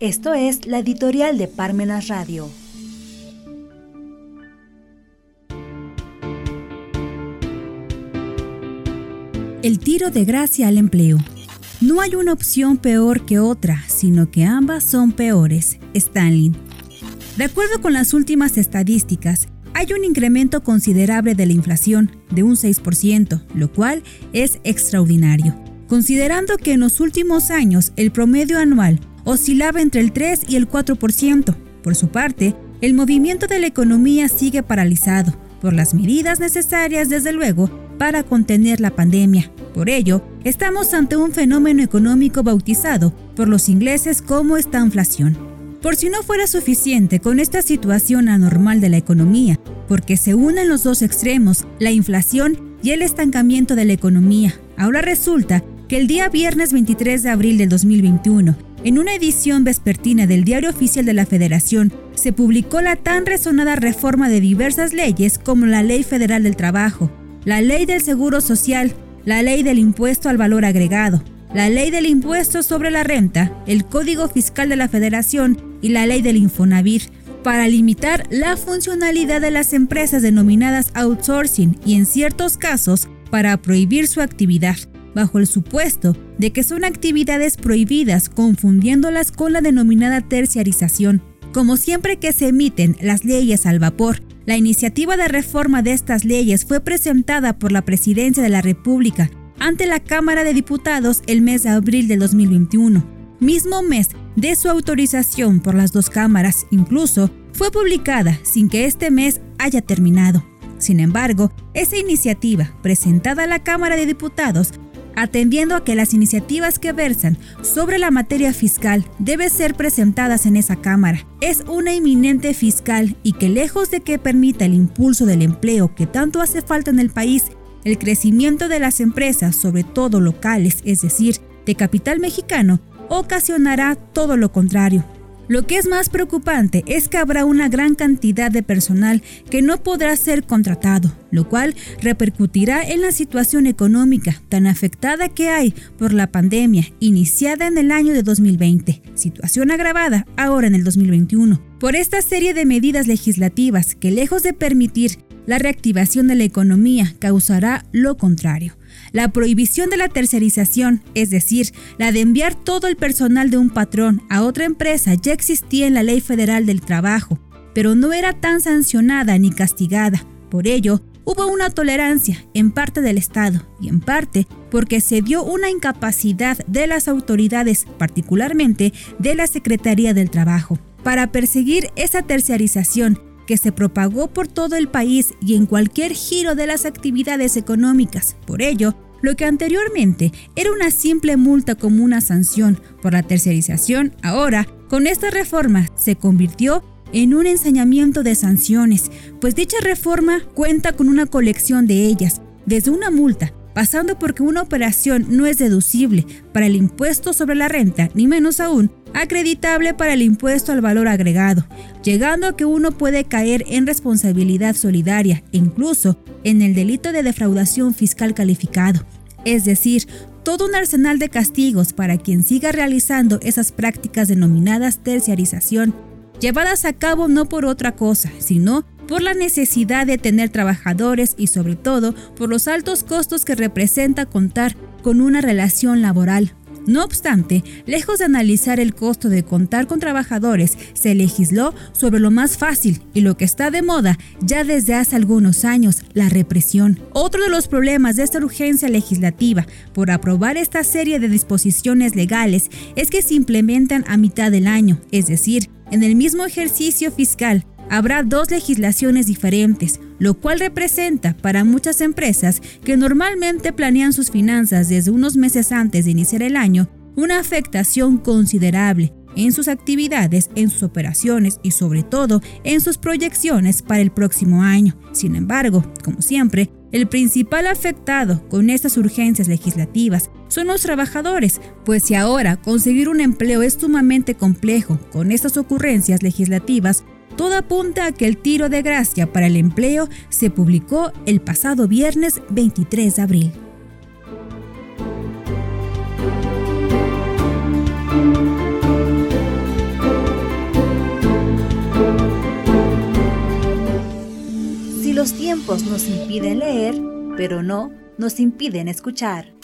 Esto es la editorial de Parmenas Radio. El tiro de gracia al empleo. No hay una opción peor que otra, sino que ambas son peores. Stanley. De acuerdo con las últimas estadísticas, hay un incremento considerable de la inflación, de un 6%, lo cual es extraordinario, considerando que en los últimos años el promedio anual oscilaba entre el 3 y el 4%. Por su parte, el movimiento de la economía sigue paralizado por las medidas necesarias, desde luego, para contener la pandemia. Por ello, estamos ante un fenómeno económico bautizado por los ingleses como estanflación. Por si no fuera suficiente con esta situación anormal de la economía, porque se unen los dos extremos, la inflación y el estancamiento de la economía, ahora resulta que el día viernes 23 de abril del 2021, en una edición vespertina del Diario Oficial de la Federación, se publicó la tan resonada reforma de diversas leyes como la Ley Federal del Trabajo, la Ley del Seguro Social, la Ley del Impuesto al Valor Agregado, la Ley del Impuesto sobre la Renta, el Código Fiscal de la Federación y la Ley del Infonavir, para limitar la funcionalidad de las empresas denominadas outsourcing y en ciertos casos para prohibir su actividad bajo el supuesto de que son actividades prohibidas confundiéndolas con la denominada terciarización. Como siempre que se emiten las leyes al vapor, la iniciativa de reforma de estas leyes fue presentada por la Presidencia de la República ante la Cámara de Diputados el mes de abril del 2021, mismo mes de su autorización por las dos cámaras, incluso fue publicada sin que este mes haya terminado. Sin embargo, esa iniciativa, presentada a la Cámara de Diputados, atendiendo a que las iniciativas que versan sobre la materia fiscal deben ser presentadas en esa Cámara. Es una inminente fiscal y que lejos de que permita el impulso del empleo que tanto hace falta en el país, el crecimiento de las empresas, sobre todo locales, es decir, de capital mexicano, ocasionará todo lo contrario, lo que es más preocupante es que habrá una gran cantidad de personal que no podrá ser contratado, lo cual repercutirá en la situación económica tan afectada que hay por la pandemia iniciada en el año de 2020, situación agravada ahora en el 2021. Por esta serie de medidas legislativas que lejos de permitir la reactivación de la economía causará lo contrario la prohibición de la tercerización, es decir, la de enviar todo el personal de un patrón a otra empresa, ya existía en la Ley Federal del Trabajo, pero no era tan sancionada ni castigada. Por ello, hubo una tolerancia en parte del Estado y en parte porque se vio una incapacidad de las autoridades, particularmente de la Secretaría del Trabajo, para perseguir esa terciarización que se propagó por todo el país y en cualquier giro de las actividades económicas. Por ello, lo que anteriormente era una simple multa como una sanción por la tercerización, ahora, con esta reforma, se convirtió en un ensañamiento de sanciones, pues dicha reforma cuenta con una colección de ellas, desde una multa pasando porque una operación no es deducible para el impuesto sobre la renta, ni menos aún acreditable para el impuesto al valor agregado, llegando a que uno puede caer en responsabilidad solidaria incluso en el delito de defraudación fiscal calificado. Es decir, todo un arsenal de castigos para quien siga realizando esas prácticas denominadas terciarización, llevadas a cabo no por otra cosa, sino por la necesidad de tener trabajadores y sobre todo por los altos costos que representa contar con una relación laboral. No obstante, lejos de analizar el costo de contar con trabajadores, se legisló sobre lo más fácil y lo que está de moda ya desde hace algunos años, la represión. Otro de los problemas de esta urgencia legislativa por aprobar esta serie de disposiciones legales es que se implementan a mitad del año, es decir, en el mismo ejercicio fiscal, habrá dos legislaciones diferentes, lo cual representa para muchas empresas que normalmente planean sus finanzas desde unos meses antes de iniciar el año, una afectación considerable en sus actividades, en sus operaciones y sobre todo en sus proyecciones para el próximo año. Sin embargo, como siempre, el principal afectado con estas urgencias legislativas son los trabajadores, pues si ahora conseguir un empleo es sumamente complejo con estas ocurrencias legislativas, todo apunta a que el tiro de gracia para el empleo se publicó el pasado viernes 23 de abril. Si los tiempos nos impiden leer, pero no nos impiden escuchar.